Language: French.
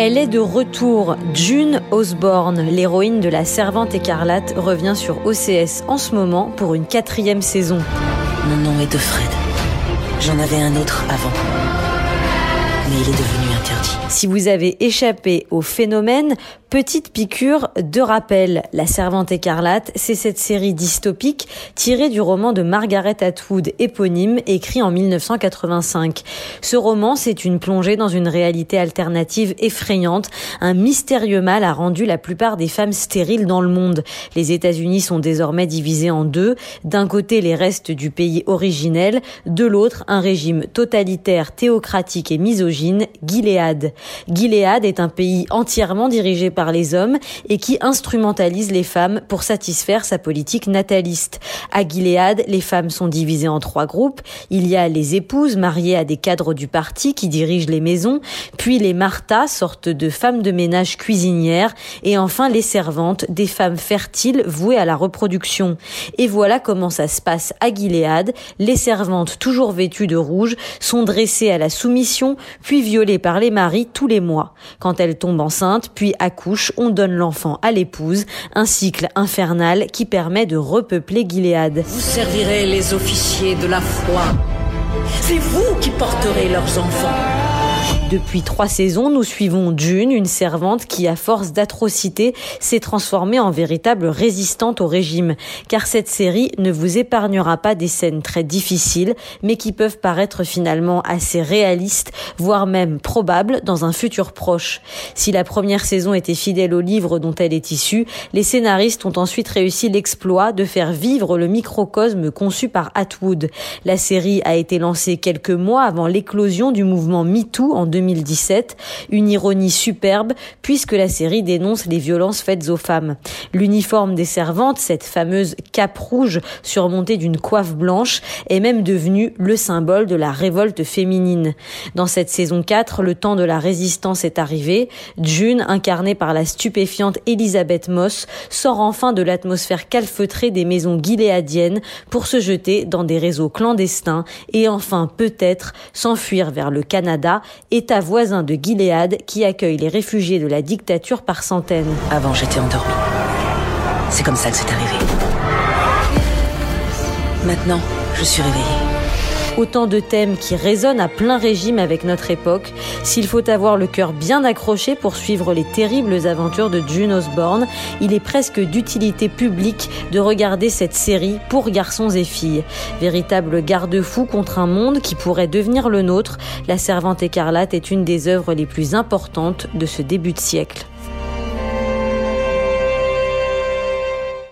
Elle est de retour. June Osborne, l'héroïne de La Servante écarlate, revient sur OCS en ce moment pour une quatrième saison. Mon nom est de Fred. J'en avais un autre avant. Mais il est devenu interdit. Si vous avez échappé au phénomène, petite piqûre de rappel. La Servante écarlate, c'est cette série dystopique tirée du roman de Margaret Atwood éponyme écrit en 1985. Ce roman, c'est une plongée dans une réalité alternative effrayante. Un mystérieux mal a rendu la plupart des femmes stériles dans le monde. Les États-Unis sont désormais divisés en deux. D'un côté, les restes du pays originel, de l'autre, un régime totalitaire, théocratique et misogyne, Gilead. Gilead est un pays entièrement dirigé les hommes et qui instrumentalise les femmes pour satisfaire sa politique nataliste. À Gilead, les femmes sont divisées en trois groupes. Il y a les épouses mariées à des cadres du parti qui dirigent les maisons, puis les Martha, sorte de femmes de ménage cuisinières, et enfin les servantes, des femmes fertiles vouées à la reproduction. Et voilà comment ça se passe à Gilead. Les servantes, toujours vêtues de rouge, sont dressées à la soumission, puis violées par les maris tous les mois. Quand elles tombent enceintes, puis accouchent, on donne l'enfant à l'épouse, un cycle infernal qui permet de repeupler Gilead. Vous servirez les officiers de la foi. C'est vous qui porterez leurs enfants. Depuis trois saisons, nous suivons June, une servante qui, à force d'atrocités, s'est transformée en véritable résistante au régime. Car cette série ne vous épargnera pas des scènes très difficiles, mais qui peuvent paraître finalement assez réalistes, voire même probables dans un futur proche. Si la première saison était fidèle au livre dont elle est issue, les scénaristes ont ensuite réussi l'exploit de faire vivre le microcosme conçu par Atwood. La série a été lancée quelques mois avant l'éclosion du mouvement MeToo en 2017, une ironie superbe puisque la série dénonce les violences faites aux femmes. L'uniforme des servantes, cette fameuse cape rouge surmontée d'une coiffe blanche, est même devenu le symbole de la révolte féminine. Dans cette saison 4, le temps de la résistance est arrivé. June, incarnée par la stupéfiante Elisabeth Moss, sort enfin de l'atmosphère calfeutrée des maisons gileadiennes pour se jeter dans des réseaux clandestins et enfin peut-être s'enfuir vers le Canada État voisin de Gilead qui accueille les réfugiés de la dictature par centaines. Avant, j'étais endormi. C'est comme ça que c'est arrivé. Maintenant, je suis réveillée. Autant de thèmes qui résonnent à plein régime avec notre époque. S'il faut avoir le cœur bien accroché pour suivre les terribles aventures de June Osborne, il est presque d'utilité publique de regarder cette série pour garçons et filles. Véritable garde-fou contre un monde qui pourrait devenir le nôtre, La Servante écarlate est une des œuvres les plus importantes de ce début de siècle.